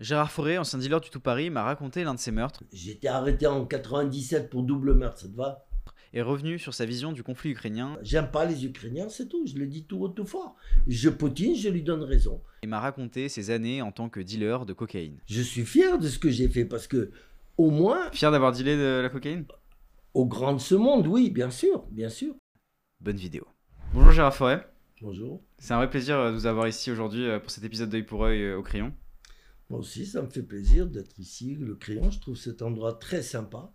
Gérard Forêt, ancien dealer du Tout Paris, m'a raconté l'un de ses meurtres J'ai été arrêté en 97 pour double meurtre, ça te va? Et revenu sur sa vision du conflit ukrainien. J'aime pas les Ukrainiens, c'est tout, je le dis tout haut, tout fort. Je Poutine, je lui donne raison. Il m'a raconté ses années en tant que dealer de cocaïne. Je suis fier de ce que j'ai fait parce que, au moins. Fier d'avoir dealé de la cocaïne? Au grand de ce monde, oui, bien sûr, bien sûr. Bonne vidéo. Bonjour Gérard Forêt. Bonjour. C'est un vrai plaisir de vous avoir ici aujourd'hui euh, pour cet épisode d'œil pour œil euh, au crayon. Moi aussi, ça me fait plaisir d'être ici. Le crayon, je trouve cet endroit très sympa.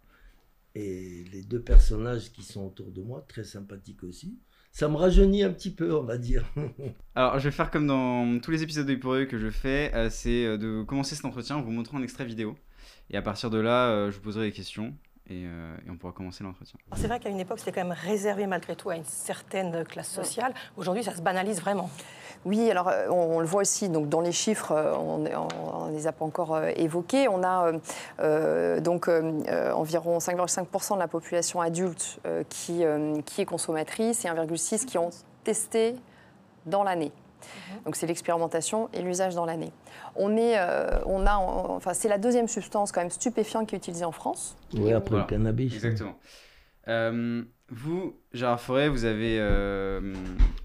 Et les deux personnages qui sont autour de moi, très sympathiques aussi. Ça me rajeunit un petit peu, on va dire. Alors, je vais faire comme dans tous les épisodes de pour eux que je fais, euh, c'est euh, de commencer cet entretien en vous montrant un extrait vidéo. Et à partir de là, euh, je vous poserai des questions et, et on pourra commencer l'entretien. C'est vrai qu'à une époque, c'était quand même réservé malgré tout à une certaine classe sociale. Aujourd'hui, ça se banalise vraiment. Oui, alors euh, on, le voit aussi donc dans les chiffres, euh, on ne les a pas encore euh, évoqués. On a donc environ 5,5% de la population adulte qui, qui est consommatrice et 1,6% qui ont testé dans l'année. Mhm. Donc c'est l'expérimentation et l'usage dans l'année. On est, on a, enfin c'est la deuxième substance quand même stupéfiante qui est utilisée en France. Oui, après le cannabis. Exactement. Vous, Gérard Forêt, vous avez euh,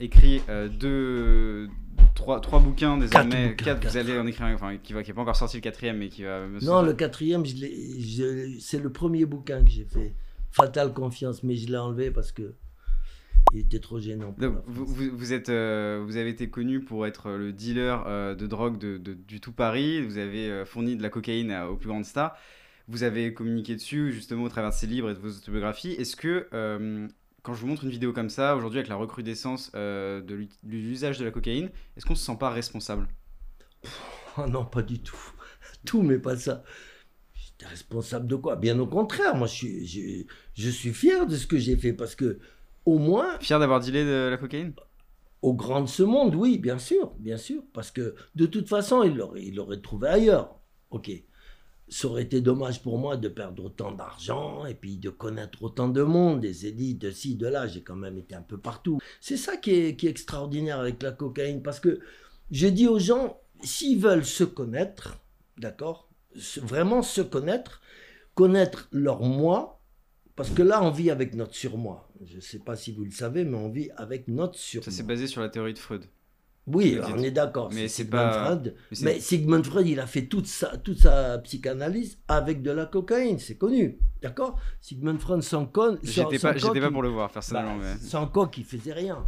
écrit euh, deux, trois, trois bouquins désormais. Quatre, vous allez en écrire un, enfin, qui n'est pas encore sorti le quatrième, mais qui va. non, le quatrième, c'est le premier bouquin que j'ai fait. Fatale confiance, mais je l'ai enlevé parce que il était trop gênant. vous, vous, êtes, euh, vous avez été connu pour être le dealer de drogue de, du tout Paris. Vous avez fourni de la cocaïne aux plus grandes stars. Vous avez communiqué dessus justement au travers de ces livres et de vos autobiographies. Est-ce que euh, quand je vous montre une vidéo comme ça, aujourd'hui avec la recrudescence euh, de l'usage de la cocaïne, est-ce qu'on se sent pas responsable? Oh Non, pas du tout. Tout, mais pas ça. J'étais responsable de quoi? Bien au contraire, moi je suis, je, suis fier de ce que j'ai fait parce que au moins... Fier d'avoir dealé de la cocaïne au grand de ce monde, oui, bien sûr, bien sûr, parce que de toute façon, il l'aurait, il trouvé ailleurs. Ok ça aurait été dommage pour moi de perdre autant d'argent et puis de connaître autant de monde, des élites de ci, de là. J'ai quand même été un peu partout. C'est ça qui est, extraordinaire avec la cocaïne parce que j'ai dit aux gens, s'ils veulent se connaître, d'accord, vraiment se connaître, connaître leur moi, parce que là on vit avec notre surmoi. Je ne sais pas si vous le savez, mais on vit avec notre surmoi. Ça c'est basé sur la théorie de Freud. Oui, on est d'accord. Mais c'est pas. Freud. Mais, Sigmund Freud, il a fait toute sa, toute sa psychanalyse avec de la cocaïne, c'est connu. D'accord? Sigmund Freud sans con. J'étais pas, pas pour le voir, personnellement. Bah, sans coque, il faisait rien.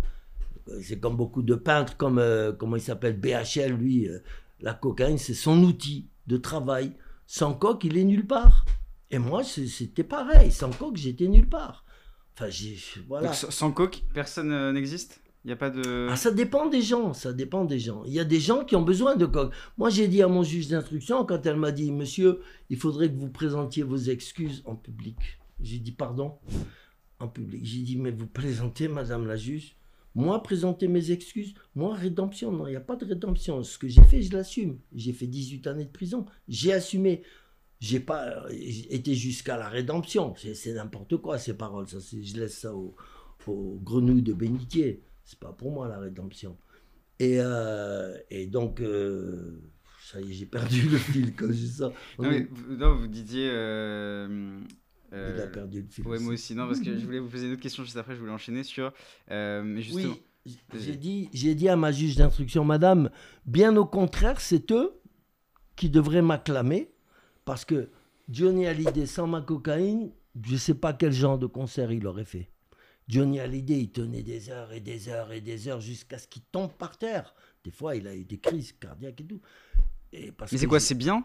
C'est comme beaucoup de peintres, comme, euh, comment il s'appelle, BHL, lui. Euh, la cocaïne, c'est son outil de travail. Sans coque, il est nulle part. Et moi, c'était pareil. Sans coque, j'étais nulle part. Enfin, voilà. sans coque, personne euh, n'existe? Il y a pas de. Ah, ça dépend des gens, ça dépend des gens. Il y a des gens qui ont besoin de coque. Moi, j'ai dit à mon juge d'instruction, quand elle m'a dit, monsieur, il faudrait que vous présentiez vos excuses en public. J'ai dit, pardon, en public. J'ai dit, mais vous présentez, madame la juge Moi, présenter mes excuses Moi, rédemption, non, il n'y a pas de rédemption. Ce que j'ai fait, je l'assume. J'ai fait 18 années de prison. J'ai assumé. J'ai pas été jusqu'à la rédemption. C'est n'importe quoi, ces paroles. Ça, je laisse ça aux, aux grenouilles de bénitier. C'est pas pour moi la rédemption. Et, euh, et donc, euh, ça y est, j'ai perdu le fil quand je ça. Non, mais, non, vous disiez. Euh, Il a perdu le fil. Ouais, moi aussi. Non, parce que je voulais vous poser une autre question juste après, je voulais enchaîner sur. mais justement. Oui, j'ai dit, j'ai dit à ma juge d'instruction, madame, bien au contraire, c'est eux qui devraient m'acclamer parce que Johnny Hallyday sans ma cocaïne, je ne sais pas quel genre de concert il aurait fait. Johnny Hallyday, il tenait des heures et des heures et des heures jusqu'à ce qu'il tombe par terre. Des fois, il a eu des crises cardiaques et tout. Mais c'est quoi C'est bien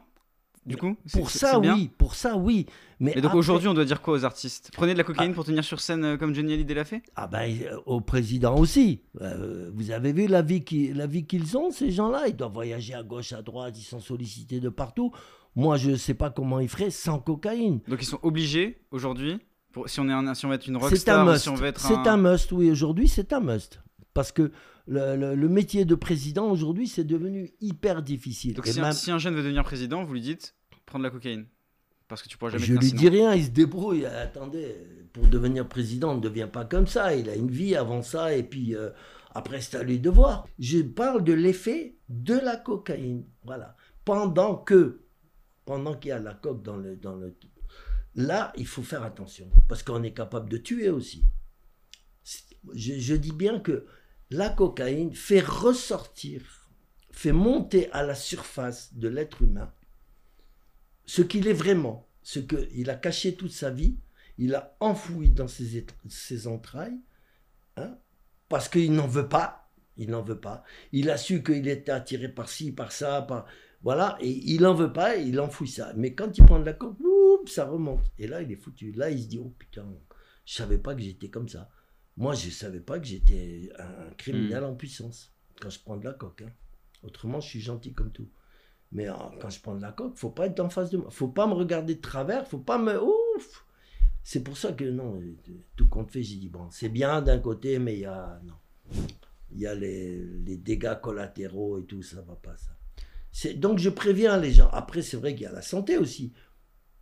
du coup Pour ça, oui. Pour ça, oui. Mais donc aujourd'hui, on doit dire quoi aux artistes? Prenez de la cocaïne ah. pour tenir sur scène euh, comme Johnny Hallyday l'a fait? Ah ben, euh, au président aussi. Euh, vous avez vu la vie qu'ils ont, ces gens-là? Ils doivent voyager à gauche, à droite, ils sont sollicités de partout. Moi, je ne sais pas comment ils feraient sans cocaïne. Donc ils sont obligés aujourd'hui si, on est un, si on veut être une rockstar, si on veut être C'est un must, oui, aujourd'hui c'est un must. Parce que le, le, métier de président aujourd'hui c'est devenu hyper difficile. Donc si, si, un jeune veut devenir président, vous lui dites prendre la cocaïne parce que tu pourras jamais. Je lui dis rien, il se débrouille. Attendez, pour devenir président, on ne devient pas comme ça. Il a une vie avant ça et puis euh, après c'est à lui de voir. Je parle de l'effet de la cocaïne, voilà. pendant que, pendant qu'il y a la coque dans le, dans le... Là, il faut faire attention, parce qu'on est capable de tuer aussi. Je, dis bien que la cocaïne fait ressortir, fait monter à la surface de l'être humain ce qu'il est vraiment, ce qu'il a caché toute sa vie, il a enfoui dans ses, ses entrailles, hein, parce qu'il n'en veut pas, il n'en veut pas. Il a su qu'il était attiré par ci, par ça, par voilà, et il n'en veut pas, il enfouit ça. Mais quand il prend de la coke, oups, ça remonte. Et là, il est foutu. Là, il se dit, oh putain, je savais pas que j'étais comme ça. Moi, je savais pas que j'étais un criminel en puissance quand je prends de la coke. hein. Autrement, je suis gentil comme tout. Mais euh, quand je prends de la coke, faut pas être en face de moi. Faut pas me regarder de travers. Faut pas me. Ouf C'est pour ça que non, euh, tout compte fait, j'ai dit bon, c'est bien d'un côté, mais il y a non, il y a les, les dégâts collatéraux et tout, ça va pas ça. C'est donc je préviens les gens. Après, c'est vrai qu'il y a la santé aussi.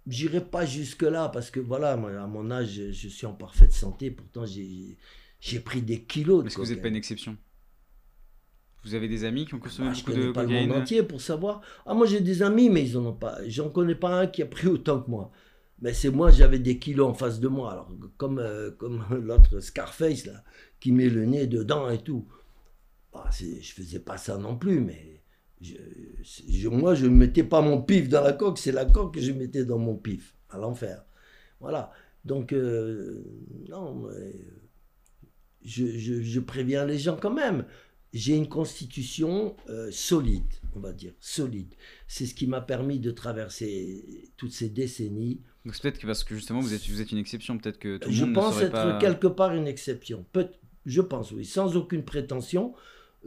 J'irai pas jusque là parce que voilà, à mon âge, je, je suis en parfaite santé. Pourtant, j'ai pris des kilos. de Est-ce que vous n'êtes pas une exception? Vous avez des amis qui ont consommé Bah, je beaucoup connais de pas le monde entier pour savoir. Ah, moi j'ai des amis, mais ils en ont pas. J'en connais pas un qui a pris autant que moi. Mais c'est moi, j'avais des kilos en face de moi. Alors, comme, euh, comme l'autre Scarface, là, qui met le nez dedans et tout. Bah, je faisais pas ça non plus, mais je, je- moi, je ne mettais pas mon pif dans la coque, c'est la coque que je mettais dans mon pif, à l'enfer. Voilà. Donc, euh, non, mais je, je- je préviens les gens quand même. J'ai une constitution euh, solide, on va dire, solide. C'est ce qui m'a permis de traverser toutes ces décennies. Donc c'est peut-être que parce que justement vous êtes, vous êtes une exception, peut-être que tout le Je monde ne pense être pas... quelque part une exception. Peut- je pense, oui, sans aucune prétention.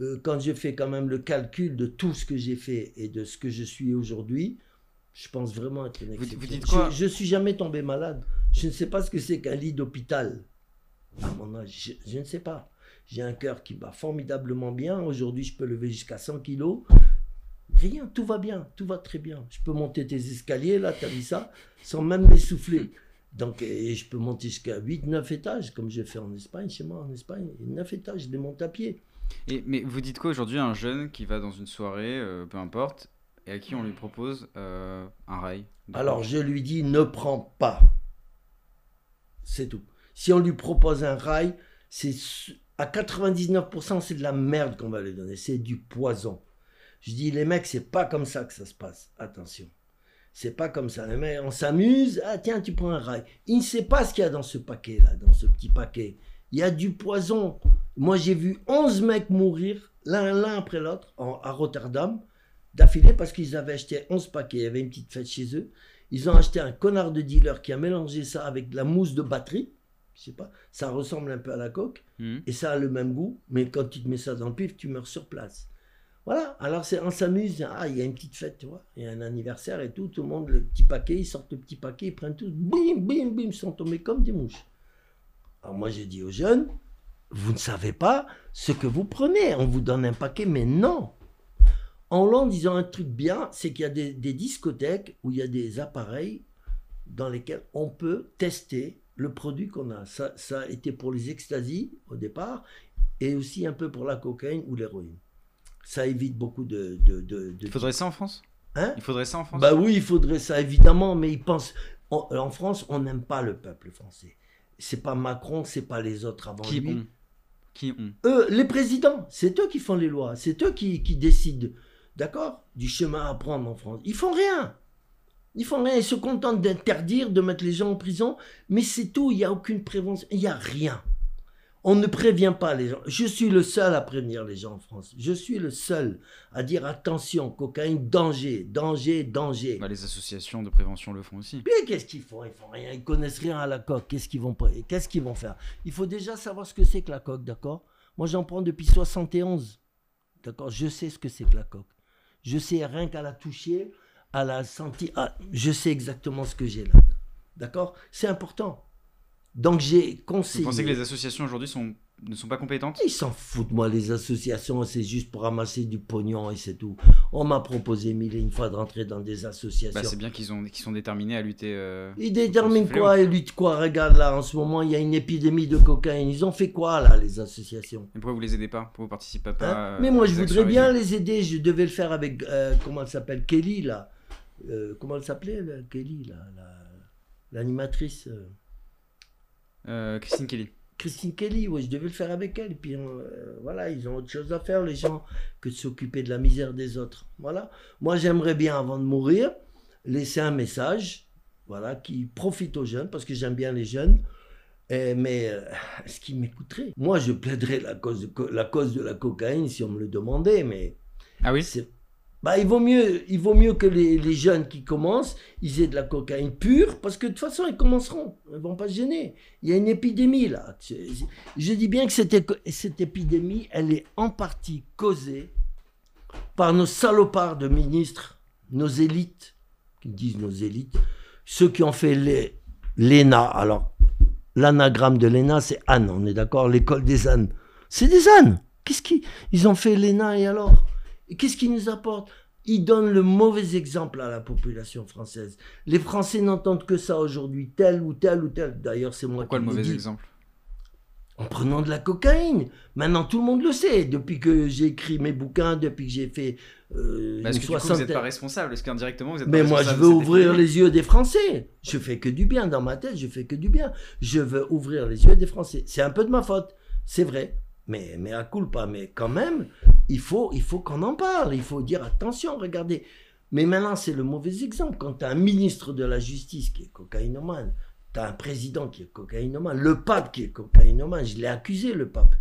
Euh, quand je fais quand même le calcul de tout ce que j'ai fait et de ce que je suis aujourd'hui, je pense vraiment être une exception. vous dites quoi je, je suis jamais tombé malade. Je ne sais pas ce que c'est qu'un lit d'hôpital. À mon âge, je, je ne sais pas. J'ai un cœur qui bat formidablement bien. Aujourd'hui, je peux lever jusqu'à 100 kilos. Rien, tout va bien, tout va très bien. Je peux monter tes escaliers, là, tu as vu ça, sans même m'essouffler. Donc, et je peux monter jusqu'à 8-9 étages, comme j'ai fait en Espagne, chez moi en Espagne. 9 étages, je les monte à pied. Mais vous dites quoi aujourd'hui à un jeune qui va dans une soirée, euh, peu importe, et à qui on lui propose euh, un rail Alors, je lui dis, ne prends pas. C'est tout. Si on lui propose un rail, c'est à 99%, c'est de la merde qu'on va lui donner. C'est du poison. Je dis, les mecs, c'est pas comme ça que ça se passe. Attention. C'est pas comme ça. Les mecs, on s'amuse. Ah, tiens, tu prends un rail. Il ne sait pas ce qu'il y a dans ce paquet-là, dans ce petit paquet. Il y a du poison. Moi, j'ai vu 11 mecs mourir, l'un après l'autre, à Rotterdam, d'affilée, parce qu'ils avaient acheté 11 paquets. Il y avait une petite fête chez eux. Ils ont acheté un connard de dealer qui a mélangé ça avec de la mousse de batterie. Je sais pas. Ça ressemble un peu à la coque. Mhm. Et ça a le même goût, mais quand tu te mets ça dans le pif, tu meurs sur place. Voilà, alors c'est, on s'amuse, ah, il y a une petite fête, tu vois, il y a un anniversaire et tout, tout le monde, le petit paquet, ils sortent le petit paquet, ils prennent tout, bim, bim, bim, ils sont tombés comme des mouches. Alors moi j'ai dit aux jeunes, vous ne savez pas ce que vous prenez, on vous donne un paquet, mais non. En Hollande, ils ont un truc bien, c'est qu'il y a des, des discothèques où il y a des appareils dans lesquels on peut tester le produit qu'on a. Ça, ça a été pour les extasies au départ et aussi un peu pour la cocaïne ou l'héroïne. Ça évite beaucoup de... de, de- de- Il faudrait ça en France? Hein? Il faudrait ça en France? Bah oui, il faudrait ça évidemment, mais ils pensent... En, en France, on n'aime pas le peuple français. C'est pas Macron, c'est pas les autres avant Qui lui. Eux, les présidents, c'est eux qui font les lois, c'est eux qui, qui décident, d'accord, du chemin à prendre en France. Ils font rien. Ils font rien, ils se contentent d'interdire, de mettre les gens en prison, mais c'est tout, il n'y a aucune prévention, il n'y a rien. On ne prévient pas les gens. Je suis le seul à prévenir les gens en France. Je suis le seul à dire attention, cocaïne, danger, danger, danger. Bah, Les associations de prévention le font aussi. Mais qu'est-ce qu'ils font? Ils font rien, ils connaissent rien à la coque. Qu'est-ce qu'ils vont, pas- qu'est-ce qu'ils vont faire? Il faut déjà savoir ce que c'est que la coque, d'accord? Moi, j'en prends depuis 71, d'accord? Je sais ce que c'est que la coque. Je sais rien qu'à la toucher, à la sentir. Ah, je sais exactement ce que j'ai là, d'accord? C'est important. Donc j'ai Vous conseillé. pensez que les associations aujourd'hui sont ne sont pas compétentes? Ils s'en foutent, moi, les associations, c'est juste pour ramasser du pognon et c'est tout. On m'a proposé mille et une fois de rentrer dans des associations. Bah, c'est bien qu'ils ont qu'ils sont déterminés à lutter. euh, Ils déterminent quoi Ils luttent quoi? Regarde là, en ce moment, il y a une épidémie de cocaïne. Ils ont fait quoi là, les associations? Et pourquoi vous les aidez pas? Pourquoi vous participez pas Hein? euh, Mais moi, je voudrais bien les aider. Je devais le faire avec, euh, comment elle s'appelle Kelly là. Euh, comment elle s'appelait Kelly là, la- l'animatrice Euh, Christine Kelly. Christine Kelly, ouais, je devais le faire avec elle. Et puis euh, voilà, ils ont autre chose à faire, les gens, que de s'occuper de la misère des autres. Voilà. Moi, j'aimerais bien, avant de mourir, laisser un message, voilà, qui profite aux jeunes, parce que j'aime bien les jeunes. Mais euh, est-ce qu'ils m'écouteraient Moi, je plaiderais la cause, de, la cause de la cocaïne si on me le demandait, mais Ah oui? Bah, il, vaut mieux, il vaut mieux que les, les jeunes qui commencent, ils aient de la cocaïne pure, parce que de toute façon, ils commenceront. Ils vont pas se gêner. Il y a une épidémie, là. Je dis bien que cette, cette épidémie, elle est en partie causée par nos salopards de ministres, nos élites, qui disent nos élites, ceux qui ont fait l'ENA. Alors, l'anagramme de l'ENA, c'est Anne, on est d'accord L'école des ânes. C'est des ânes Qu'est-ce qu'ils ils ont fait l'ENA et alors? Et qu'est-ce qu'ils nous apportent Ils donnent le mauvais exemple à la population française. Les Français n'entendent que ça aujourd'hui, tel ou tel ou tel. D'ailleurs, c'est moi Pourquoi qui le mauvais exemple? En prenant de la cocaïne. Maintenant, tout le monde le sait. Depuis que j'ai écrit mes bouquins, depuis que j'ai fait euh, Parce une que du coup, vous n'êtes pas responsable? Est-ce qu'indirectement, vous êtes mais pas moi, je veux ouvrir les yeux des Français. Je fais que du bien dans ma tête, je fais que du bien. Je veux ouvrir les yeux des Français. C'est un peu de ma faute, c'est vrai. Mais, mais à culpa, mais quand même, il faut, il faut qu'on en parle. Il faut dire attention, regardez. Mais maintenant, c'est le mauvais exemple. Quand tu as un ministre de la Justice qui est cocaïnomane, tu as un président qui est cocaïnomane, le pape qui est cocaïnomane, je l'ai accusé, le pape.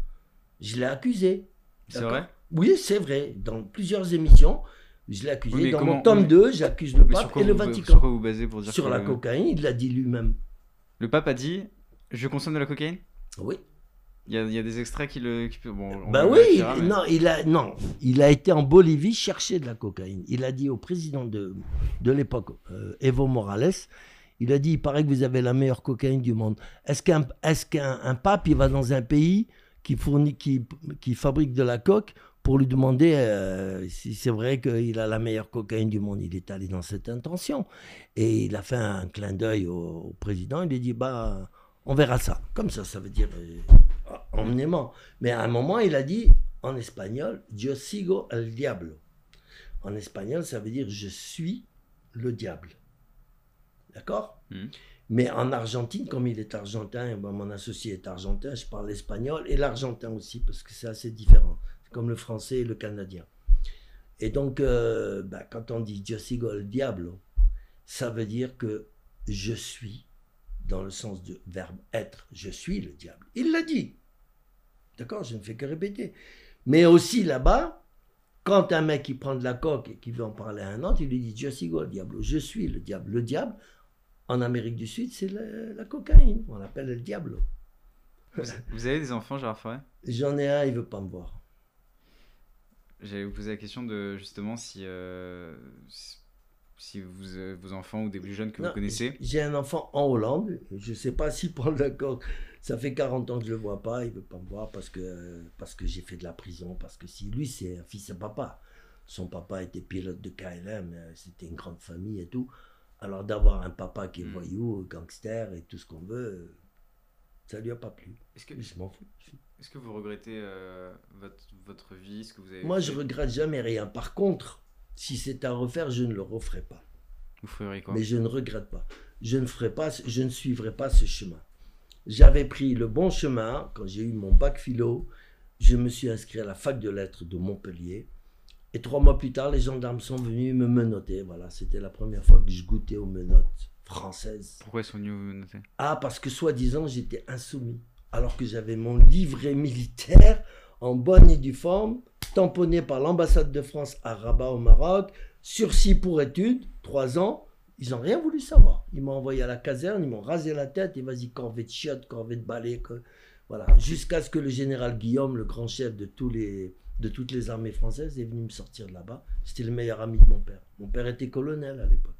Je l'ai accusé. C'est vrai? Oui, c'est vrai. Dans plusieurs émissions, je l'ai accusé. Oui, Dans comment- mon tome oui. 2, j'accuse le pape et le vous- Vatican. Sur quoi vous basez pour dire Sur que la le- cocaïne, il l'a dit lui-même. Le pape a dit Je consomme de la cocaïne? Oui. Il y, a, il y a des extraits qui le. Qui, bon, on Bah oui, il- mais- non, il a, non, il a été en Bolivie chercher de la cocaïne. Il a dit au président de, de l'époque, euh, Evo Morales, il a dit, il paraît que vous avez la meilleure cocaïne du monde. Est-ce qu'un est un pape, il va dans un pays qui, fournit, qui, qui fabrique de la coque pour lui demander euh, si c'est vrai qu'il a la meilleure cocaïne du monde? Il est allé dans cette intention. Et il a fait un clin d'œil au, au président. Il lui a dit, bah, on verra ça. Comme ça, ça veut dire euh, Mais à un moment, il a dit en espagnol, Yo sigo el diablo. En espagnol, ça veut dire je suis le diable. D'accord? Mhm. Mais en Argentine, comme il est argentin, moi, mon associé est argentin, je parle espagnol et l'argentin aussi, parce que c'est assez différent. Comme le français et le canadien. Et donc, euh, bah, quand on dit Yo sigo el diablo, ça veut dire que je suis, dans le sens du verbe être, je suis le diable. Il l'a dit. D'accord Je ne fais que répéter. Mais aussi là-bas, quand un mec qui prend de la coque et qui veut en parler à un autre, il lui dit Yo sigo el diablo, je suis le diable. Le diable, en Amérique du Sud, c'est la, la cocaïne. On l'appelle le diablo. Vous, avez des enfants, Gérard Forêt? J'en ai un, il veut pas me voir. J'allais vous poser la question de justement si, euh, si- vous, euh, vos enfants ou des plus jeunes que Non, vous connaissez. J'ai un enfant en Hollande. Je ne sais pas s'il prend de la coke. Ça fait 40 ans que je ne le vois pas. Il ne veut pas me voir parce que, parce que j'ai fait de la prison. Parce que si lui, c'est un fils à papa. Son papa était pilote de KLM. euh, C'était une grande famille et tout. Alors d'avoir un papa qui est Mm. voyou, gangster et tout ce qu'on veut, euh, ça lui a pas plu. Est-ce que, Je m'en fous. est-ce que vous regrettez euh, votre, votre vie, ce que vous avez Moi, je regrette jamais rien. Par contre, si c'est à refaire, je ne le referai pas. Vous feriez quoi? Mais je ne regrette pas. Je ne ferai pas, je ne suivrai pas ce chemin. J'avais pris le bon chemin quand j'ai eu mon bac philo. Je me suis inscrit à la fac de lettres de Montpellier. Et trois mois plus tard, les gendarmes sont venus me menotter. Voilà, c'était la première fois que je goûtais aux menottes françaises. Pourquoi sont venus vous noter Ah, parce que soi-disant, j'étais insoumis. Alors que j'avais mon livret militaire en bonne et due forme, tamponné par l'ambassade de France à Rabat au Maroc, sursis pour études, trois ans. Ils n'ont rien voulu savoir. Ils m'ont envoyé à la caserne, ils m'ont rasé la tête et vas-y, corvée de chiottes, corvée de balai. que- Voilà. Jusqu'à ce que le général Guillaume, le grand chef de, tous les, de toutes les armées françaises, est venu me sortir de là-bas. C'était le meilleur ami de mon père. Mon père était colonel à l'époque.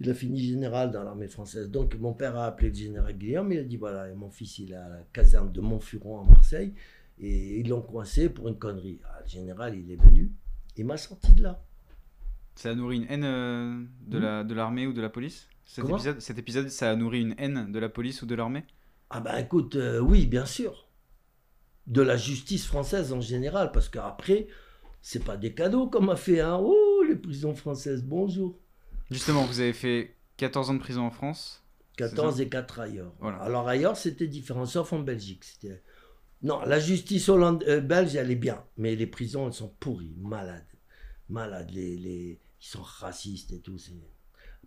Il a fini général dans l'armée française. Donc mon père a appelé le général Guillaume, il a dit voilà, mon fils il est à la caserne de Montfuron à Marseille, et ils l'ont coincé pour une connerie. Ah, le général il est venu, il m'a sorti de là. Ça a nourri une haine euh, de Hmm. la de l'armée ou de la police? Cet Comment? épisode, cet épisode, ça a nourri une haine de la police ou de l'armée? Ah ben écoute, euh, oui, bien sûr. De la justice française en général, parce qu'après, c'est pas des cadeaux qu'on m'a fait. Hein. Oh, les prisons françaises, bonjour. Justement, vous avez fait 14 ans de prison en France. 14 et 4 ailleurs. Voilà. Alors ailleurs, c'était différent, sauf en Belgique. C'était... Non, la justice hollande... euh, belge, elle est bien, mais les prisons, elles sont pourries, malades. Malades, les, les... ils sont racistes et tout.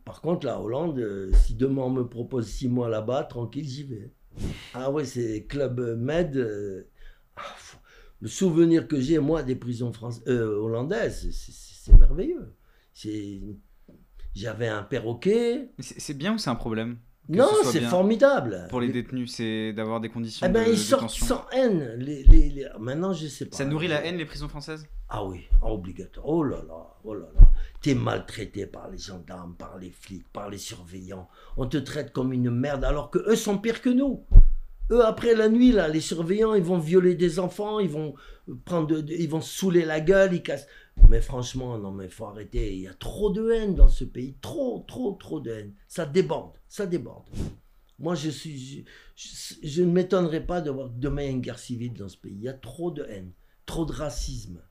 Par contre, la Hollande, euh, si demain on me propose 6 mois là-bas, tranquille, j'y vais. Ah ouais, c'est Club Med. euh, ah, Le souvenir que j'ai, moi, des prisons françaises, euh, hollandaises, c'est- merveilleux. J'avais un perroquet. C'est bien ou c'est un problème? Non, ce c'est formidable. pour les détenus C'est d'avoir des conditions Eh ben, de ils sortent sans haine. Les, les- les- Maintenant, je sais pas. Ça nourrit la haine, les prisons françaises? Ah oui, obligatoire. Oh là là, oh là là. T'es maltraité par les gendarmes, par les flics, par les surveillants. On te traite comme une merde alors que eux sont pires que nous. Eux, après la nuit, là, les surveillants, ils vont violer des enfants, ils vont prendre, de- ils vont saouler la gueule, ils cassent. Mais franchement, non, mais faut arrêter. Il y a trop de haine dans ce pays, trop, trop, trop de haine. Ça déborde, ça déborde. Moi, je suis, je, ne m'étonnerais pas de voir demain une guerre civile dans ce pays. Il y a trop de haine, trop de racisme,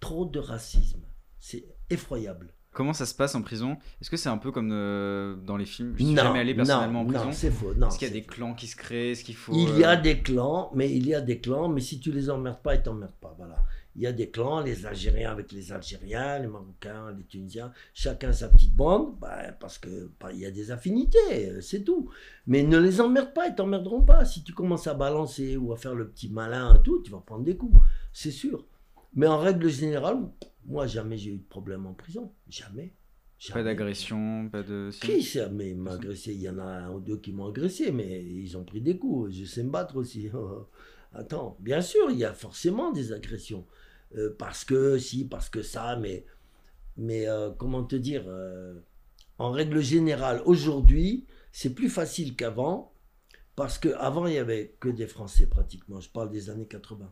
trop de racisme. C'est effroyable. Comment ça se passe en prison? Est-ce que c'est un peu comme euh, dans les films? Je suis jamais allé personnellement non, en prison. non, c'est faux. Non, Est-ce qu'il y a des clans qui se créent? Est-ce qu'il faut Il y a euh, des clans, mais il y a des clans, mais si tu les emmerdes pas, ils t'emmerdent pas. Voilà. Il y a des clans, les Algériens avec les Algériens, les Marocains, les Tunisiens, chacun sa petite bande, bah, parce que bah, il y a des affinités, euh, c'est tout. Mais ne les emmerde pas, ils t'emmerderont pas. Si tu commences à balancer ou à faire le petit malin et tout, tu vas prendre des coups, c'est sûr. Mais en règle générale, moi jamais j'ai eu de problème en prison, jamais. Pas Jamais. d'agression, pas de. Qui ça mais m'a agressé Il y en a un ou deux qui m'ont agressé, mais ils ont pris des coups. Je sais me battre aussi. Attends, bien sûr, il y a forcément des agressions. Euh, parce que si, parce que ça, mais, mais euh, comment te dire euh, En règle générale, aujourd'hui, c'est plus facile qu'avant. Parce qu'avant, il n'y avait que des Français pratiquement. Je parle des années 80.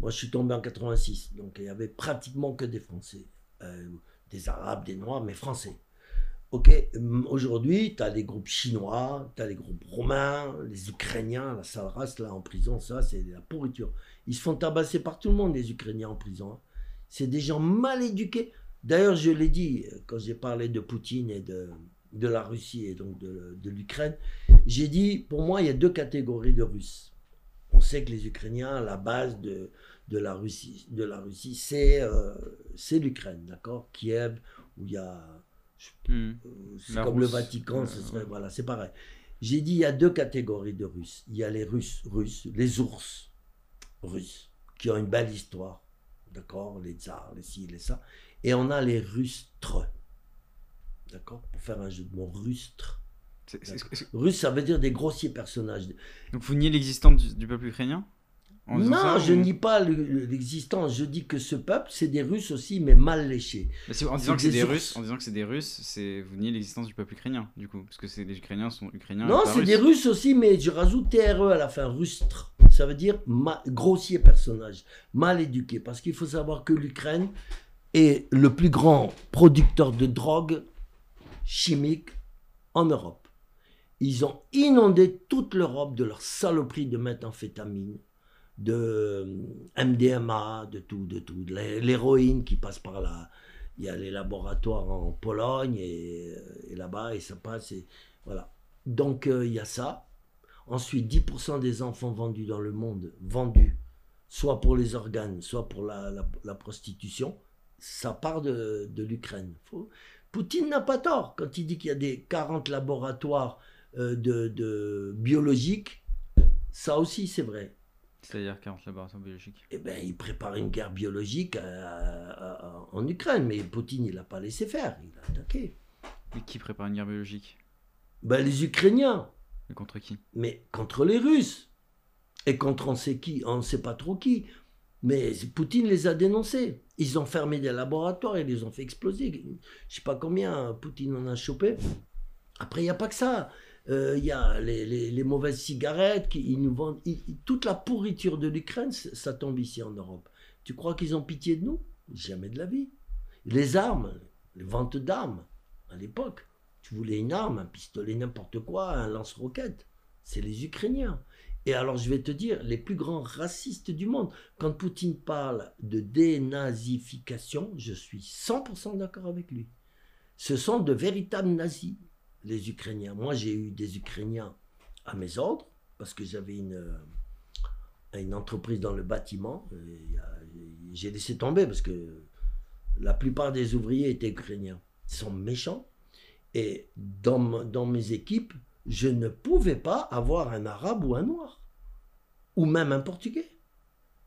Moi, je suis tombé en 86. Donc, il y avait pratiquement que des Français. Euh, des Arabes, des Noirs, mais Français. Ok, hum, aujourd'hui, tu as les groupes chinois, tu as les groupes romains, les Ukrainiens, la sale race là en prison, ça c'est la pourriture. Ils se font tabasser par tout le monde, les Ukrainiens en prison. hein. C'est des gens mal éduqués. D'ailleurs, je l'ai dit euh, quand j'ai parlé de Poutine et de, de la Russie et donc de, de l'Ukraine. J'ai dit, pour moi, il y a deux catégories de Russes. On sait que les Ukrainiens, la base de, de la Russie, de la Russie c'est euh, c'est l'Ukraine, d'accord Kiev, où il y a Hmm. euh, c'est comme le Vatican, euh, ce serait, ouais. voilà, c'est pareil. J'ai dit il y a deux catégories de Russes. Il y a les Russes, Russes, les ours russes, qui ont une belle histoire, d'accord, les tsars, les ci, les ça, et on a les rustres, d'accord, pour faire un jeu de mots, c'est- Russe, ça veut dire des grossiers personnages. Donc vous niez l'existence du, du peuple ukrainien? Non, ça, je ou- nie pas le- le- l'existence. Je dis que ce peuple, c'est des Russes aussi, mais mal léchés. En disant que c'est des. Russes, en disant que c'est des Russes, c'est vous niez l'existence du peuple ukrainien, du coup, parce que c'est les Ukrainiens sont ukrainiens. Non, c'est des russes. Russes aussi, mais je rajoute TRE à la fin, rustre. Ça veut dire ma- grossier personnage, mal éduqué. Parce qu'il faut savoir que l'Ukraine est le plus grand producteur de drogue chimique en Europe. Ils ont inondé toute l'Europe de leur saloperie de méthamphétamine, de euh, MDMA, de tout, de tout. L'héroïne qui passe par là. Il y a les laboratoires en Pologne et, et là-bas, et ça passe. Voilà. Donc euh, il y a ça. Ensuite, 10% des enfants vendus dans le monde, vendus, soit pour les organes, soit pour la, prostitution, ça part de, l'Ukraine. Poutine n'a pas tort quand il dit qu'il y a des 40 laboratoires euh, de biologiques. Ça aussi, c'est vrai. C'est-à-dire 40 laboratoires biologiques. Eh ben, il prépare une guerre biologique à- à- à- en Ukraine, mais Poutine, il n'a pas laissé faire, il a attaqué. Mais qui prépare une guerre biologique? Ben, les Ukrainiens, Et contre qui? Mais contre les Russes. Et contre on sait qui, on ne sait pas trop qui. Mais Poutine les a dénoncés. Ils ont fermé des laboratoires, ils les ont fait exploser. Je sais pas combien Poutine en a chopé. Après, il n'y a pas que ça. Euh, Il y a les, les- mauvaises cigarettes, qui, ils nous vendent. toute la pourriture de l'Ukraine, ça tombe ici en Europe. Tu crois qu'ils ont pitié de nous? Jamais de la vie. Les armes, les ventes d'armes, à l'époque. Tu voulais une arme, un pistolet, n'importe quoi, un lance-roquette. C'est les Ukrainiens. Et alors, je vais te dire, les plus grands racistes du monde, quand Poutine parle de dénazification, je suis 100% d'accord avec lui. Ce sont de véritables nazis, les Ukrainiens. Moi, j'ai eu des Ukrainiens à mes ordres, parce que j'avais une, euh, entreprise dans le bâtiment. A- J'ai laissé tomber, parce que la plupart des ouvriers étaient Ukrainiens. Ils sont méchants. Et dans mes équipes, je ne pouvais pas avoir un arabe ou un noir, ou même un portugais.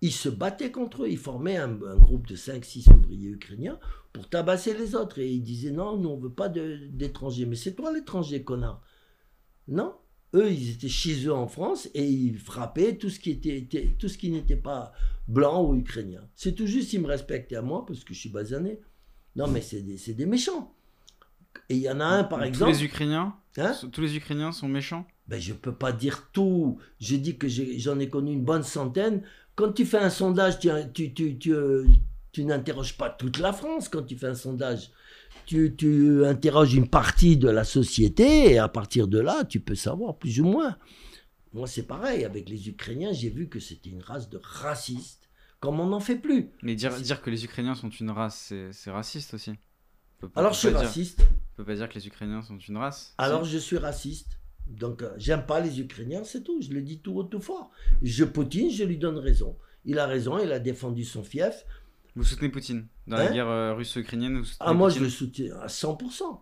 Ils se battaient contre eux, ils formaient un, un groupe de 5-6 ouvriers ukrainiens pour tabasser les autres. Et ils disaient non, nous on veut pas d'étrangers. Mais c'est toi l'étranger, connard. Non, eux ils étaient chez eux en France et ils frappaient tout ce qui, était, était- tout ce qui n'était pas blanc ou ukrainien. C'est tout juste, ils me respectaient à moi parce que je suis basané. Non, mais c'est des, des méchants. Et il y en a un, par Tous exemple. les Ukrainiens Hein? Tous les Ukrainiens sont méchants? Ben, je ne peux pas dire tout. Je dis que j'en ai, connu une bonne centaine. Quand tu fais un sondage, tu, tu, tu, tu, tu n'interroges pas toute la France quand tu fais un sondage. Tu, tu interroges une partie de la société et à partir de là, tu peux savoir plus ou moins. Moi, c'est pareil. Avec les Ukrainiens, j'ai vu que c'était une race de racistes, comme on n'en fait plus. Mais dire, dire que les Ukrainiens sont une race, c'est raciste aussi. Peut Alors, je suis dire- raciste. On peut pas dire que les Ukrainiens sont une race. Alors je suis raciste. Donc euh, j'aime pas les Ukrainiens, c'est tout. Je le dis tout haut, tout fort. Je Poutine, je lui donne raison. Il a raison, il a défendu son fief. Vous soutenez Poutine Dans Hein la guerre euh, russo-ukrainienne, vous Ah, moi, je le soutiens à 100%.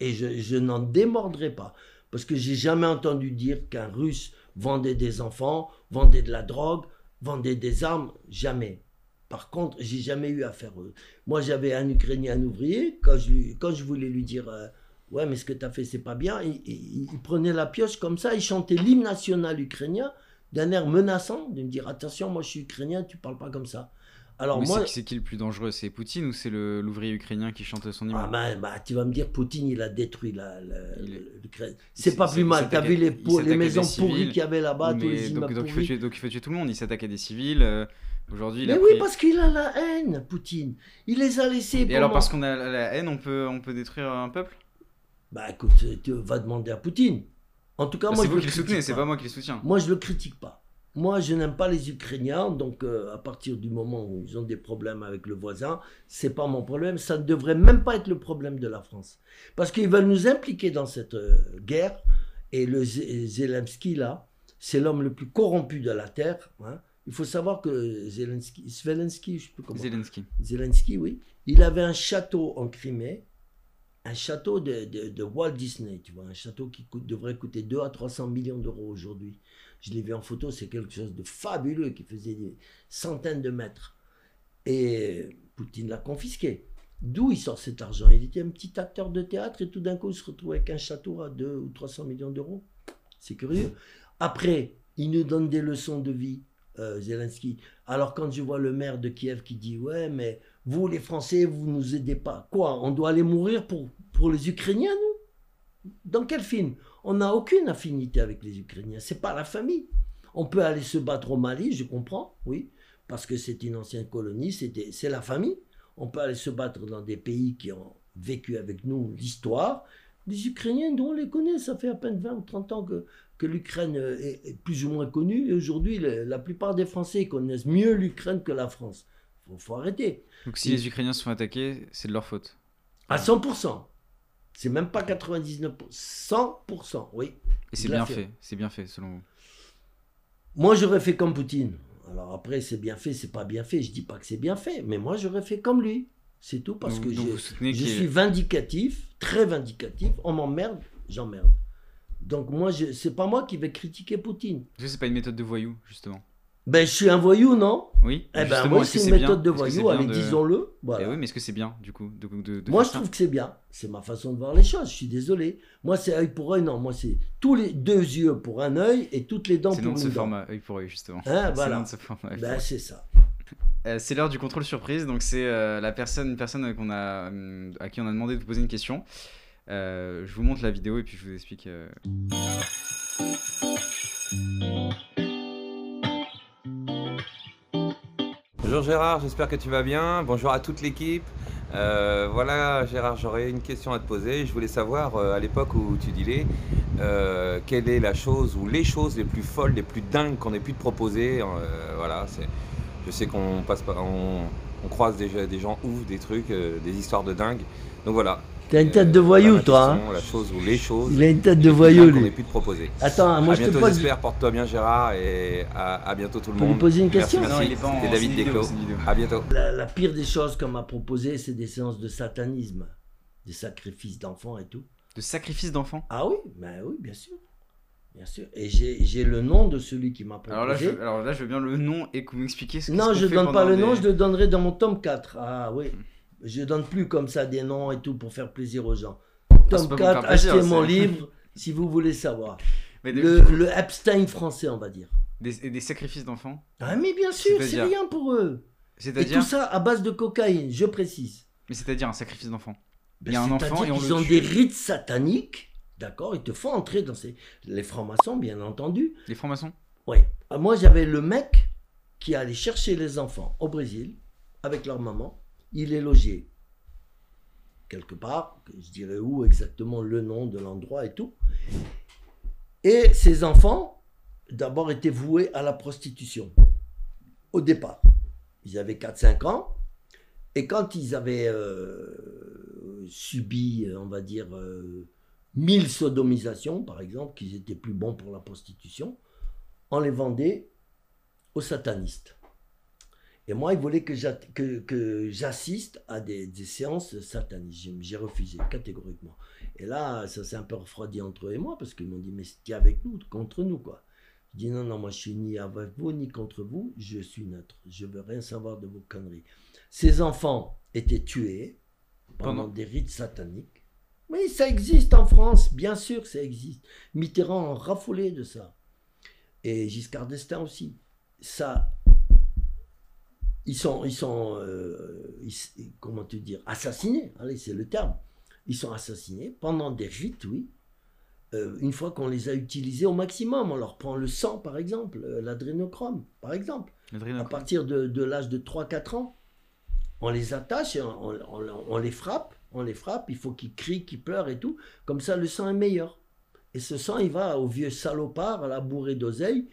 Et je, je n'en démordrai pas. Parce que j'ai jamais entendu dire qu'un Russe vendait des enfants, vendait de la drogue, vendait des armes. Jamais. Par contre, j'ai jamais eu affaire. eux. Moi, j'avais un Ukrainien, un ouvrier. Quand je, lui- quand je voulais lui dire euh, Ouais, mais ce que tu as fait, c'est pas bien, il, il- il prenait la pioche comme ça, il chantait l'hymne national ukrainien d'un air menaçant, de me dire Attention, moi je suis ukrainien, tu parles pas comme ça. Alors Mais moi, c'est qui- le plus dangereux? C'est Poutine ou c'est l'ouvrier ukrainien qui chante son hymne? Ah bah, bah, tu vas me dire, Poutine, il a détruit l'Ukraine. C'est pas plus mal. T'as vu les, pour- maisons pourries qu'il y avait là-bas, tous les donc, donc il pourris. tuer, donc il faut tuer tout le monde. Il s'attaque à des civils. euh, Aujourd'hui, Mais a oui, pris- parce qu'il a la haine, Poutine. Il les a laissés. Et alors, parce qu'on a la haine, on peut, on peut détruire un peuple? Bah écoute, tu vas demander à Poutine. En tout cas, Bah, moi je vous le qui le soutenez, c'est pas moi qui le soutiens. Moi, je le critique pas. Moi, je n'aime pas les Ukrainiens, donc euh, à partir du moment où ils ont des problèmes avec le voisin, c'est pas mon problème. Ça ne devrait même pas être le problème de la France, parce qu'ils veulent nous impliquer dans cette euh, guerre. Et le Zelensky là, c'est l'homme le plus corrompu de la terre. hein. Il faut savoir que Zelensky, Zelensky, je sais plus comment. Zelensky. Zelensky, oui. Il avait un château en Crimée, un château de, de- Walt Disney, tu vois, un château qui devrait coûter 2 à 300 millions d'euros aujourd'hui. Je l'ai vu en photo, c'est quelque chose de fabuleux qui faisait des centaines de mètres. Et Poutine l'a confisqué. D'où il sort cet argent? Il était un petit acteur de théâtre et tout d'un coup il se retrouve avec un château à 2 ou 300 millions d'euros. C'est curieux. Après, il nous donne des leçons de vie, euh, Zelensky. Alors quand je vois le maire de Kiev qui dit Ouais, mais vous les Français, vous nous aidez pas. Quoi On doit aller mourir pour, pour les Ukrainiens, nous? Dans quel film? On n'a aucune affinité avec les Ukrainiens. C'est pas la famille. On peut aller se battre au Mali, je comprends, oui, parce que c'est une ancienne colonie, c'est la famille. On peut aller se battre dans des pays qui ont vécu avec nous l'histoire. Les Ukrainiens, nous, on les connaît, ça fait à peine 20 ou 30 ans que, que l'Ukraine est, est plus ou moins connue. Et aujourd'hui, la plupart des Français connaissent mieux l'Ukraine que la France. Il faut, faut arrêter. Donc si les Ukrainiens se font attaquer, c'est de leur faute. À 100%. C'est même pas 99%. 100%, oui. Et c'est bien fait. fait. C'est bien fait, selon vous. Moi, j'aurais fait comme Poutine. Alors après, c'est bien fait, c'est pas bien fait. Je dis pas que c'est bien fait, mais moi, j'aurais fait comme lui. C'est tout parce Donc- que donc je suis vindicatif, très vindicatif. On m'emmerde, j'emmerde. Donc moi, je, c'est pas moi qui vais critiquer Poutine. Est-ce que c'est pas une méthode de voyou, justement? Ben, je suis un voyou, non? Oui. Eh ben, moi, c'est une méthode de c'est voyou, allez, de- disons-le. Eh Voilà. oui, mais est-ce que c'est bien, du coup, de, de, de Moi, je trouve que c'est bien. C'est ma façon de voir les choses. Je suis désolé. Moi, c'est œil pour œil. Non, moi, c'est tous les deux yeux pour un œil et toutes les dents C'est pour ce une dent. format, œil pour œil, justement. Hein, C'est voilà. de ce format, Ben, c'est ça. Euh, c'est l'heure du contrôle surprise, donc c'est euh, la personne, une personne qu'on a, euh, à qui on a demandé de poser une question. Je vous montre la vidéo et puis je vous explique. Bonjour Gérard, j'espère que tu vas bien. Bonjour à toute l'équipe. Euh, voilà Gérard, j'aurais une question à te poser. Je voulais savoir, euh, à l'époque où tu dealais, euh, quelle est la chose ou les choses les plus folles, les plus dingues qu'on ait pu te proposer. Euh, je sais qu'on passe pas, on, croise des, des gens ouf, des trucs, des histoires de dingue. Donc voilà. T'as une tête de voyou, toi. hein La chose ou les choses. Il a une tête de voyou, lui. ait pu te proposer. Attends, moi à je te bientôt, pose. j'espère. Porte-toi bien, Gérard, et à, à bientôt tout le monde. poser une Merci, question merci. Non, il est pas en- David vidéo. À bientôt. La, la pire des choses qu'on m'a proposé, c'est des séances de satanisme, des sacrifices d'enfants et tout. De sacrifice d'enfants? Ah oui, ben oui, bien sûr. Bien sûr. Et j'ai j'ai le nom de celui qui m'a proposé. Alors là, je, alors là, je veux bien le nom et que vous m'expliquiez ce non, ce qu'on je fait donne pas le nom, des- je le donnerai dans mon tome 4. Ah oui. Je donne plus comme ça des noms et tout pour faire plaisir aux gens. Ah, pour 4, faire plaisir, achetez mon livre si vous voulez savoir. Mais Le, le Epstein français, on va dire. des- sacrifices d'enfants. Ah mais bien sûr, c'est rien pour eux. Et tout ça à base de cocaïne, je précise. mais c'est-à-dire un sacrifice d'enfant. Ben, Il y a un enfant et on le ont tue. des rites sataniques, d'accord Ils te font entrer dans ces... Les francs-maçons, bien entendu. Les francs-maçons. Oui. Moi, j'avais le mec qui allait chercher les enfants au Brésil avec leur maman. Il est logé quelque part, je dirais où exactement le nom de l'endroit et tout. Et ces enfants, d'abord, étaient voués à la prostitution. Au départ. Ils avaient 4-5 ans. Et quand ils avaient euh, subi, on va dire, euh, 1000 sodomisations, par exemple, qu'ils étaient plus bons pour la prostitution, on les vendait aux satanistes. Et moi, ils voulaient que j'at- que- que j'assiste à des, des séances satanistes. J'ai- refusé catégoriquement. Et là, ça s'est un peu refroidi entre eux et moi parce qu'ils m'ont dit Mais c'est avec nous, contre nous, quoi. Je dis Non, non, moi, je suis ni avec vous, ni contre vous. Je suis neutre. Je veux rien savoir de vos conneries. Ces enfants étaient tués pendant Pendant- des rites sataniques. Oui, ça existe en France, bien sûr, ça existe. Mitterrand en raffolait de ça. Et Giscard d'Estaing aussi. Ça, ils sont, ils sont euh, ils- comment te dire, assassinés. Allez, c'est le terme. Ils sont assassinés pendant des rites, oui. Euh, une fois qu'on les a utilisés au maximum, on leur prend le sang, par exemple, euh, l'adrénochrome, par exemple à partir de, de l'âge de 3-4 ans, on les attache, et on, on- on les frappe, on les frappe, il faut qu'ils crient, qu'ils pleurent et tout. Comme ça, le sang est meilleur. Et ce sang, il va au vieux salopard, à la bourrée d'oseille,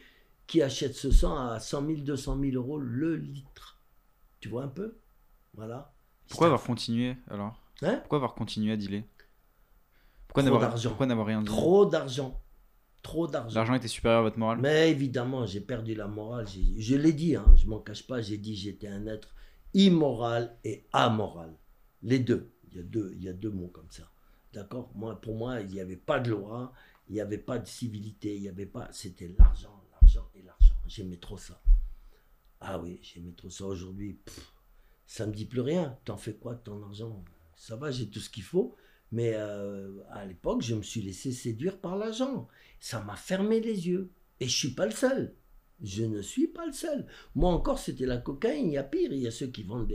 qui achète ce sang à 100 000, 200 000 euros le litre. Tu vois un peu? Voilà. Pourquoi avoir continué alors? Hein? Pourquoi avoir continué à dealer? Pourquoi n'avoir rien dit? Trop d'argent. Trop d'argent. L'argent était supérieur à votre morale? Mais évidemment, j'ai perdu la morale. Je l'ai dit, hein, je m'en cache pas. J'ai dit j'étais un être immoral et amoral. Les deux. Il y a deux, il y a deux mots comme ça. D'accord? Moi, pour moi, il n'y avait pas de loi, il n'y avait pas de civilité, il n'y avait pas. C'était l'argent, l'argent et l'argent. J'aimais trop ça. Ah oui, j'aimais trop ça. Aujourd'hui, ça me dit plus rien. T'en fais quoi de ton argent? Ça va, j'ai tout ce qu'il faut. Mais euh, à l'époque, je me suis laissé séduire par l'argent. Ça m'a fermé les yeux. Et je suis pas le seul. Je ne suis pas le seul. Moi encore, c'était la cocaïne. Il y a pire. Il y a ceux qui vendent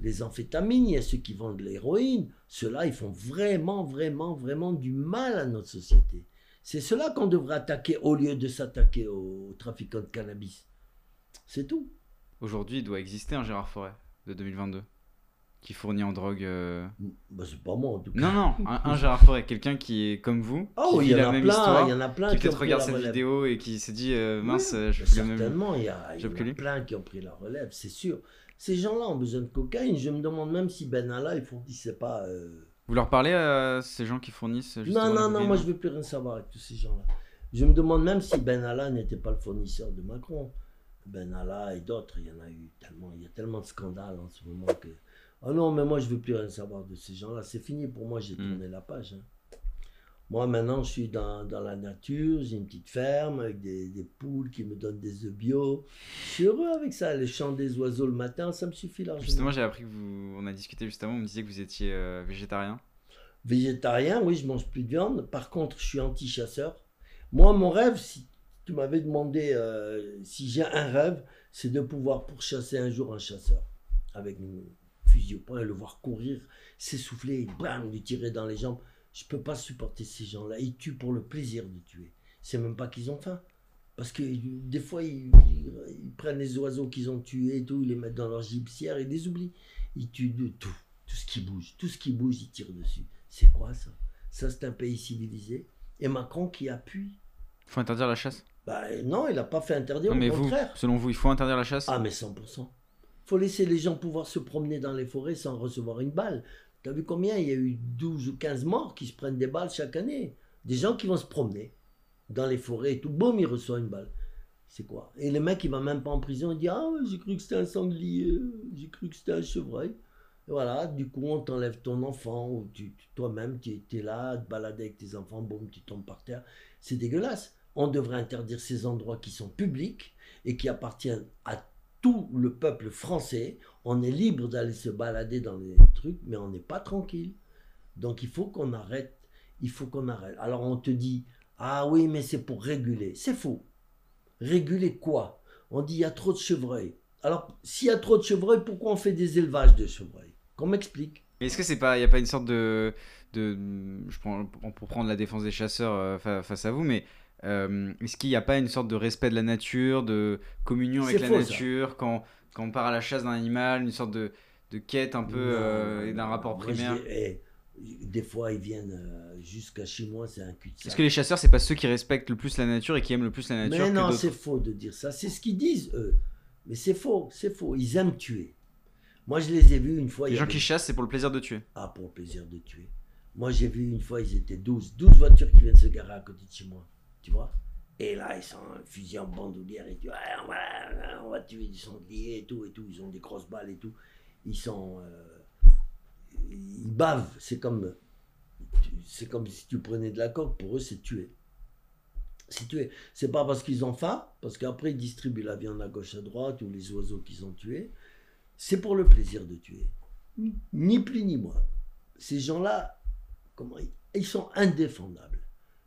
les amphétamines, il y a ceux qui vendent l'héroïne. Ceux-là, ils font vraiment, vraiment, vraiment du mal à notre société. C'est cela qu'on devrait attaquer au lieu de s'attaquer aux trafiquants de cannabis. C'est tout. Aujourd'hui, il doit exister un Gérard Forêt de 2022 qui fournit en drogue. euh, Bah, c'est pas moi en tout cas. Non, non, un, un Gérard Forêt, quelqu'un qui est comme vous, Oh, il y en a même plein, histoire, il y en a plein qui peut-être regarde cette relève. vidéo et qui s'est dit euh, mince, Oui, je fais le même. Certainement, il y, a, y en a plein qui ont pris la relève, c'est sûr. Ces gens-là ont besoin de cocaïne. Je me demande même si Ben Allah, il fournissait pas. euh, Vous leur parlez à ces gens qui fournissent Non, non, non, moi je veux plus rien savoir avec tous ces gens-là. Je me demande même si Ben Allah n'était pas le fournisseur de Macron. Ben Allah et d'autres, il y en a eu tellement, il y a tellement de scandales en ce moment que. Oh non, mais moi je veux plus rien savoir de ces gens-là. C'est fini pour moi, j'ai Hmm. tourné la page. hein. Moi maintenant, je suis dans, dans la nature, j'ai une petite ferme avec des, des poules qui me donnent des œufs bio. Je suis heureux avec ça. Le chant des oiseaux le matin, ça me suffit largement. Justement, j'ai appris que vous. On a discuté justement, vous me disiez que vous étiez euh, végétarien. Végétarien, oui, je mange plus de viande. Par contre, je suis anti-chasseur. Moi, mon rêve, si tu m'avais demandé euh, si j'ai un rêve, c'est de pouvoir pourchasser un jour un chasseur avec une fusil au point le voir courir, s'essouffler, bam, lui tirer dans les jambes. Je peux pas supporter ces gens-là. Ils tuent pour le plaisir de tuer. C'est même pas qu'ils ont faim. Parce que des fois, ils, prennent les oiseaux qu'ils ont tués et tout, ils les mettent dans leur gypsière et les oublient. Ils tuent de tout. Tout ce qui bouge. Tout ce qui bouge, ils tirent dessus. C'est quoi ça? Ça, c'est un pays civilisé. Et Macron qui appuie. faut interdire la chasse? Bah non, il n'a pas fait interdire, Non, mais au vous, contraire. selon vous, il faut interdire la chasse? Ah, mais 100%. faut laisser les gens pouvoir se promener dans les forêts sans recevoir une balle. T'as vu combien Il y a eu 12 ou 15 morts qui se prennent des balles chaque année? Des gens qui vont se promener dans les forêts et tout, boum, il reçoit une balle. C'est quoi? Et le mec, il va même pas en prison, il dit Ah, j'ai cru que c'était un sanglier, j'ai cru que c'était un chevreuil. Et voilà, du coup, on t'enlève ton enfant, ou tu, toi-même, tu es là, te balader avec tes enfants, boum, tu tombes par terre. C'est dégueulasse. On devrait interdire ces endroits qui sont publics et qui appartiennent à tout le peuple français. On est libre d'aller se balader dans les trucs, mais on n'est pas tranquille. Donc il faut qu'on arrête. Il faut qu'on arrête. Alors on te dit, ah oui, mais c'est pour réguler. C'est faux. Réguler quoi? On dit, il y a trop de chevreuils. Alors, s'il y a trop de chevreuils, pourquoi on fait des élevages de chevreuils? Qu'on m'explique. Mais Est-ce que c'est pas, il y a pas une sorte de, de, je prends pour prendre la défense des chasseurs euh, fa- face à vous, mais est-ce qu'il n'y a pas une sorte de respect de la nature, de communion avec la ça. nature quand, quand on part à la chasse d'un animal, une sorte de, de quête un peu euh, et d'un rapport primaire dis, eh, des fois, ils viennent euh, jusqu'à chez moi, c'est un cul-de-sac. Est-ce que les chasseurs, c'est pas ceux qui respectent le plus la nature et qui aiment le plus la nature Mais non, c'est faux de dire ça. C'est ce qu'ils disent, eux. Mais c'est faux, c'est faux. Ils aiment tuer. Moi, je les ai vus une fois. Les gens avait- qui chassent, c'est pour le plaisir de tuer. Ah, pour le plaisir de tuer. Moi, j'ai vu une fois, ils étaient 12. 12 voitures qui viennent se garer à côté de chez moi. Tu vois Et là, ils sont un fusil en bandoulière et tout. Ouais, on, va, on va tuer du sanglier et tout et tout. Ils ont des grosses balles et tout. Ils sont. euh, ils bavent. C'est comme. C'est comme si tu prenais de la coque. Pour eux, c'est tuer. C'est tuer. C'est pas parce qu'ils ont faim, parce qu'après, ils distribuent la viande à gauche, à droite, ou les oiseaux qu'ils ont tués. C'est pour le plaisir de tuer. Ni plus ni moins. Ces gens-là, comment ils, ils sont indéfendables.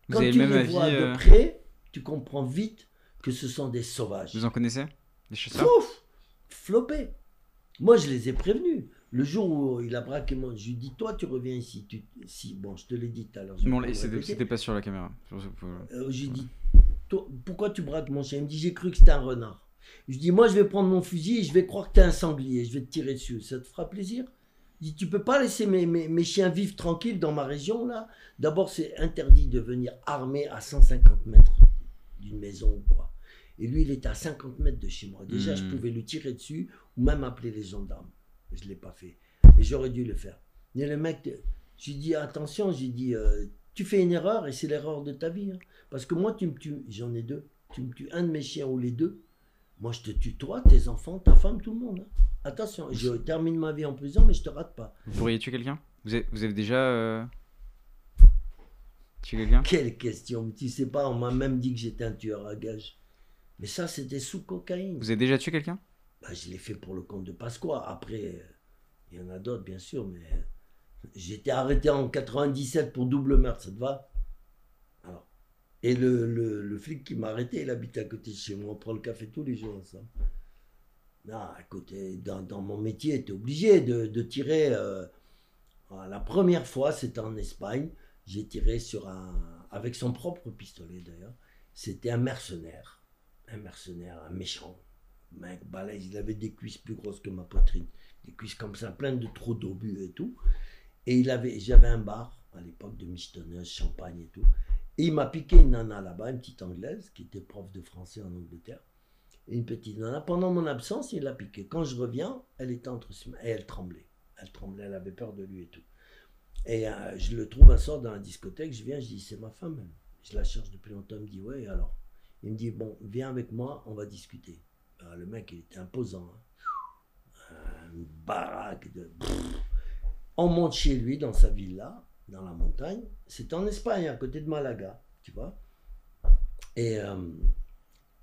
Vous Quand avez tu le même les avis vois euh, de près, tu comprends vite que ce sont des sauvages. Vous en connaissez Des chasseurs Pouf Flopé. Moi, je les ai prévenus. Le jour où il a braqué mon... Je lui ai dit, toi, tu reviens ici. Tu... Si, bon, je te l'ai dit tout à l'heure. je Bon, c'était pas sur la caméra. Euh, j'ai dit, Toi, pourquoi tu braques mon chien? Il me dit, j'ai cru que c'était un renard. Je dis, moi, je vais prendre mon fusil et je vais croire que t'es un sanglier. Je vais te tirer dessus. Ça te fera plaisir? Dis, tu peux pas laisser mes, mes, mes chiens vivre tranquilles dans ma région, là D'abord, c'est interdit de venir armé à 150 mètres d'une maison ou quoi. Et lui, il était à 50 mètres de chez moi. Déjà, je Hmm. pouvais lui tirer dessus ou même appeler les gendarmes. Je ne l'ai pas fait. Mais j'aurais dû le faire. Mais le mec, j'ai dit, attention, j'ai dit, euh, tu fais une erreur et c'est l'erreur de ta vie. hein. Parce que moi, tu me tues, j'en ai deux. Tu me tues un de mes chiens ou les deux. Moi, je te tue toi, tes enfants, ta femme, tout le monde. hein. Attention, je termine ma vie en prison, mais je te rate pas. Vous pourriez tuer quelqu'un? Vous avez, vous avez déjà euh, tué quelqu'un? Quelle question. Tu sais pas, on m'a même dit que j'étais un tueur à gages. Mais ça, c'était sous cocaïne. Vous avez déjà tué quelqu'un? Bah, je l'ai fait pour le compte de Pasqua. Après, euh, il y en a d'autres, bien sûr, mais euh, j'étais arrêté en 97 pour double meurtre, ça te va? Et le, le- le flic qui m'a arrêté, il habite à côté de chez moi. On prend le café tous les jours ensemble. Non, à côté, dans, dans mon métier, tu obligé de, de tirer. euh, la première fois, c'était en Espagne. J'ai tiré sur un. avec son propre pistolet d'ailleurs. C'était un mercenaire. Un mercenaire, un méchant mec il avait des cuisses plus grosses que ma poitrine, des cuisses comme ça, pleines de trous d'obus et tout. Et il avait, j'avais un bar à l'époque de michetonneuse, champagne et tout. Il m'a piqué une nana là-bas, une petite anglaise qui était prof de français en Angleterre. Et une petite nana. Pendant mon absence, il l'a piqué. Quand je reviens, elle était entre ses mains et elle tremblait. Elle tremblait, elle avait peur de lui et tout. Et euh, je le trouve un soir dans la discothèque, je viens, je dis, c'est ma femme. Je la cherche depuis longtemps, il me dit, ouais, alors? Il me dit, bon, viens avec moi, on va discuter. Ah, le mec, il était imposant. hein. Une baraque de. On monte chez lui, dans sa villa, dans la montagne. C'est en Espagne, à côté de Malaga, tu vois. Et euh,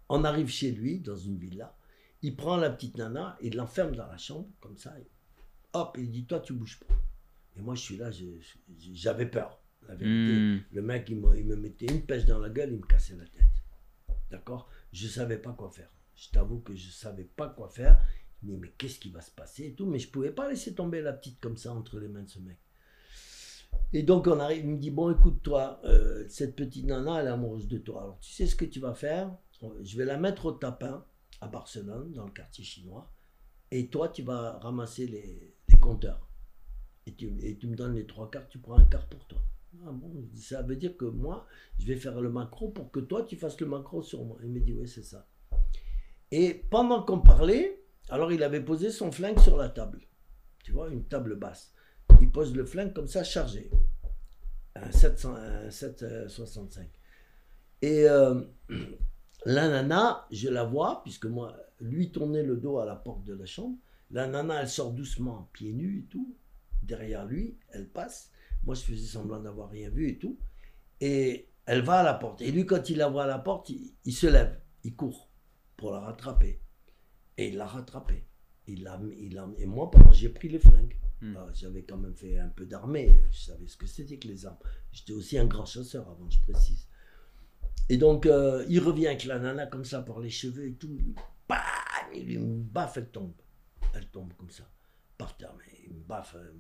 on arrive chez lui, dans une villa. Il prend la petite nana, il l'enferme dans la chambre, comme ça. et hop, il dit Toi, tu bouges pas. Et moi, je suis là, j'avais peur. La vérité. Hmm. Le mec, il me, il me mettait une pêche dans la gueule, il me cassait la tête. D'accord? Je savais pas quoi faire. Je t'avoue que je savais pas quoi faire. Dis, mais qu'est-ce qui va se passer et tout? Mais je pouvais pas laisser tomber la petite comme ça entre les mains de ce mec. Et donc on arrive, il me dit, bon écoute toi, euh, cette petite nana, elle est amoureuse de toi. Alors tu sais ce que tu vas faire? Je vais la mettre au tapin à Barcelone, dans le quartier chinois. Et toi, tu vas ramasser les, compteurs. Et tu, me donnes les trois quarts, tu prends un quart pour toi. Ah bon, ça veut dire que moi, je vais faire le macro pour que toi, tu fasses le macro sur moi. Il me dit, oui, c'est ça. Et pendant qu'on parlait, alors il avait posé son flingue sur la table. Tu vois, une table basse. Il pose le flingue comme ça, chargé. Un 700, un 765. Et euh, la nana, je la vois, puisque moi, lui tournait le dos à la porte de la chambre. La nana, elle sort doucement, pieds nus et tout. Derrière lui, elle passe. Moi, je faisais semblant d'avoir rien vu et tout. Et elle va à la porte. Et lui, quand il la voit à la porte, il, se lève, il court pour la rattraper. Et il l'a rattrapée. Il il et moi, pendant j'ai pris les flingues. Hmm. Alors, j'avais quand même fait un peu d'armée. Je savais ce que c'était que les armes. J'étais aussi un grand chasseur avant, je précise. Et donc, euh, il revient avec la nana comme ça par les cheveux et tout. Bam il lui baffe, elle tombe. Elle tombe comme ça, par terre. Mais il me baffe, euh,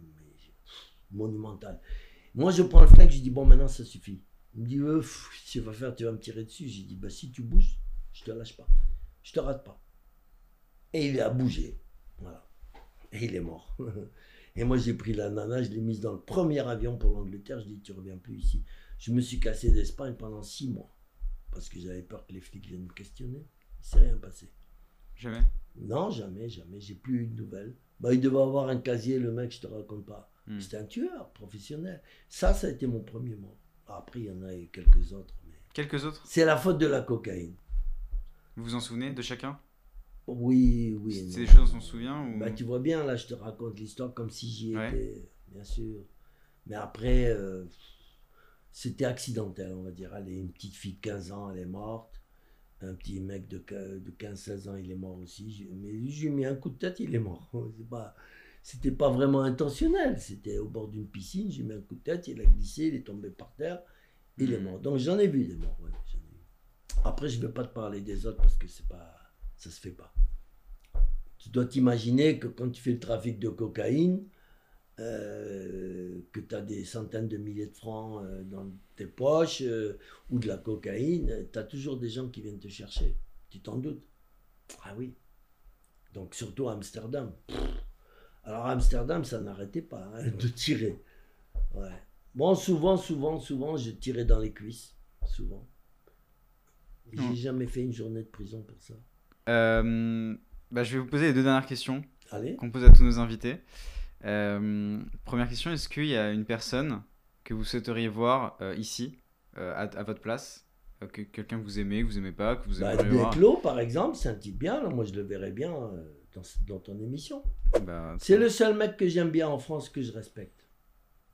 monumental. Moi, je prends le flingue, je dis, bon, maintenant, ça suffit. Il me dit, euh, que tu vas faire, tu vas me tirer dessus. J'ai dit, bah, si tu bouges, je te lâche pas. Je te rate pas. Et il a bougé. Voilà. Et il est mort. Et moi, j'ai pris la nana, je l'ai mise dans le premier avion pour l'Angleterre. Je dis, tu reviens plus ici. Je me suis cassé d'Espagne pendant six mois. Parce que j'avais peur que les flics viennent me questionner. Il s'est rien passé. Jamais. Non, jamais, jamais. J'ai plus eu de nouvelles. Bah, il devait avoir un casier, le mec, je te raconte pas. Hmm. C'était un tueur professionnel. Ça, ça a été mon premier mot. Après, il y en a eu quelques autres. Mais... Quelques autres? C'est la faute de la cocaïne. Vous vous en souvenez de chacun? Oui, oui. C'est des choses dont on se souvient ou... Bah, tu vois bien, là, je te raconte l'histoire comme si j'y Ouais. étais, bien sûr. Mais après, euh, c'était accidentel, on va dire. Allez, une petite fille de 15 ans, elle est morte. Un petit mec de, de 15-16 ans, il est mort aussi. Mais j'ai mis un coup de tête, il est mort. C'est pas, c'était pas vraiment intentionnel. C'était au bord d'une piscine, j'ai mis un coup de tête, il a glissé, il est tombé par terre, il est Mhm. mort. Donc j'en ai vu des morts, ouais, j'en ai vu. Après, je ne vais pas te parler des autres parce que c'est pas, ça se fait pas. Tu dois t'imaginer que quand tu fais le trafic de cocaïne, euh, que tu as des centaines de milliers de francs euh, dans tes poches euh, ou de la cocaïne, tu as toujours des gens qui viennent te chercher. Tu t'en doutes Ah oui. Donc surtout à Amsterdam. Alors à Amsterdam, ça n'arrêtait pas hein, de tirer. Ouais. Bon, souvent, souvent, souvent, je tirais dans les cuisses. Souvent. J'ai jamais fait une journée de prison pour ça. Euh, bah, je vais vous poser les deux dernières questions qu'on pose à tous nos invités. Euh, première question, est-ce qu'il y a une personne que vous souhaiteriez voir euh, ici, à, à votre place que, Quelqu'un que vous aimez, que vous aimez pas, que vous Bah, aimeriez voir Desclos, par exemple, c'est un type bien. Moi, je le verrais bien dans, dans ton émission. Bah, C'est le seul mec que j'aime bien en France que je respecte.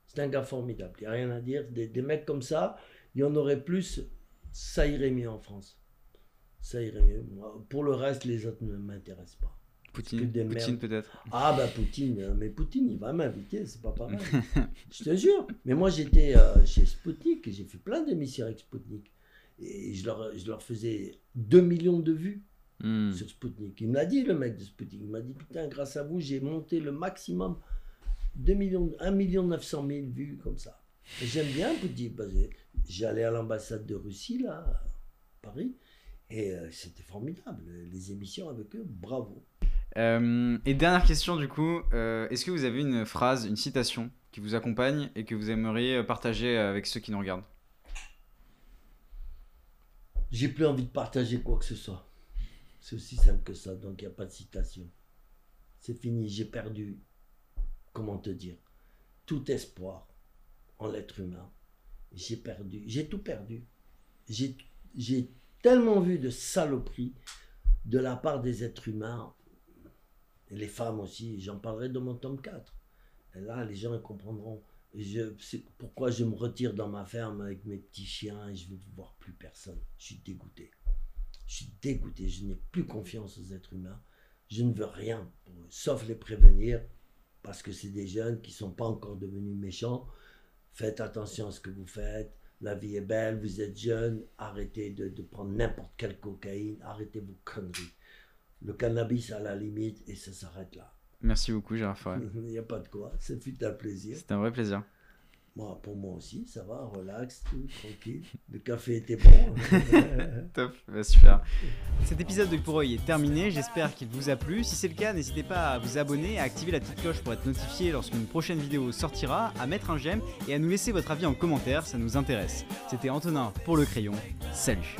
C'est un gars formidable. Il n'y a rien à dire. Des, des mecs comme ça, il y en aurait plus. Ça irait mieux en France. Ça irait mieux. Pour le reste, les autres ne m'intéressent pas. Poutine, Poutine peut-être. Ah bah Poutine, euh, mais Poutine, il va m'inviter, c'est pas pareil. je te jure. Mais moi, j'étais euh, chez Sputnik et j'ai fait plein d'émissions avec Sputnik. Et je leur, je leur faisais 2 millions de vues Hmm. sur Sputnik. Il me l'a dit, le mec de Sputnik. Il m'a dit, putain, grâce à vous, j'ai monté le maximum 2 millions, 1 million 900 000 vues comme ça. J'aime bien Poutine. parce que J'allais à l'ambassade de Russie, là, à Paris, et euh, c'était formidable. Les émissions avec eux, bravo. Euh, et dernière question du coup, euh, est-ce que vous avez une phrase, une citation qui vous accompagne et que vous aimeriez partager avec ceux qui nous regardent? J'ai plus envie de partager quoi que ce soit. C'est aussi simple que ça, donc il n'y a pas de citation. C'est fini, j'ai perdu, comment te dire, tout espoir en l'être humain. J'ai perdu, j'ai tout perdu. J'ai tellement vu de saloperies de la part des êtres humains, et les femmes aussi, j'en parlerai dans mon tome 4. Et là, les gens comprendront. Pourquoi je me retire dans ma ferme avec mes petits chiens et je veux voir plus personne. Je suis dégoûté. Je suis dégoûté. Je n'ai plus confiance aux êtres humains. Je ne veux rien sauf les prévenir parce que c'est des jeunes qui ne sont pas encore devenus méchants. Faites attention à ce que vous faites. La vie est belle, vous êtes jeune. Arrêtez de, de prendre n'importe quelle cocaïne. Arrêtez vos conneries. le cannabis à la limite, et ça s'arrête là. Merci beaucoup, Gérard Forêt. Il n'y a pas de quoi, ça fut un plaisir. C'était un vrai plaisir. Moi, pour moi aussi, ça va, relax, tout, tranquille. Le café était bon. Top, bah, super. Cet épisode de Pour est terminé, j'espère qu'il vous a plu. Si c'est le cas, n'hésitez pas à vous abonner, à activer la petite cloche pour être notifié lorsqu'une prochaine vidéo sortira, à mettre un j'aime et à nous laisser votre avis en commentaire, ça nous intéresse. C'était Antonin pour le crayon, salut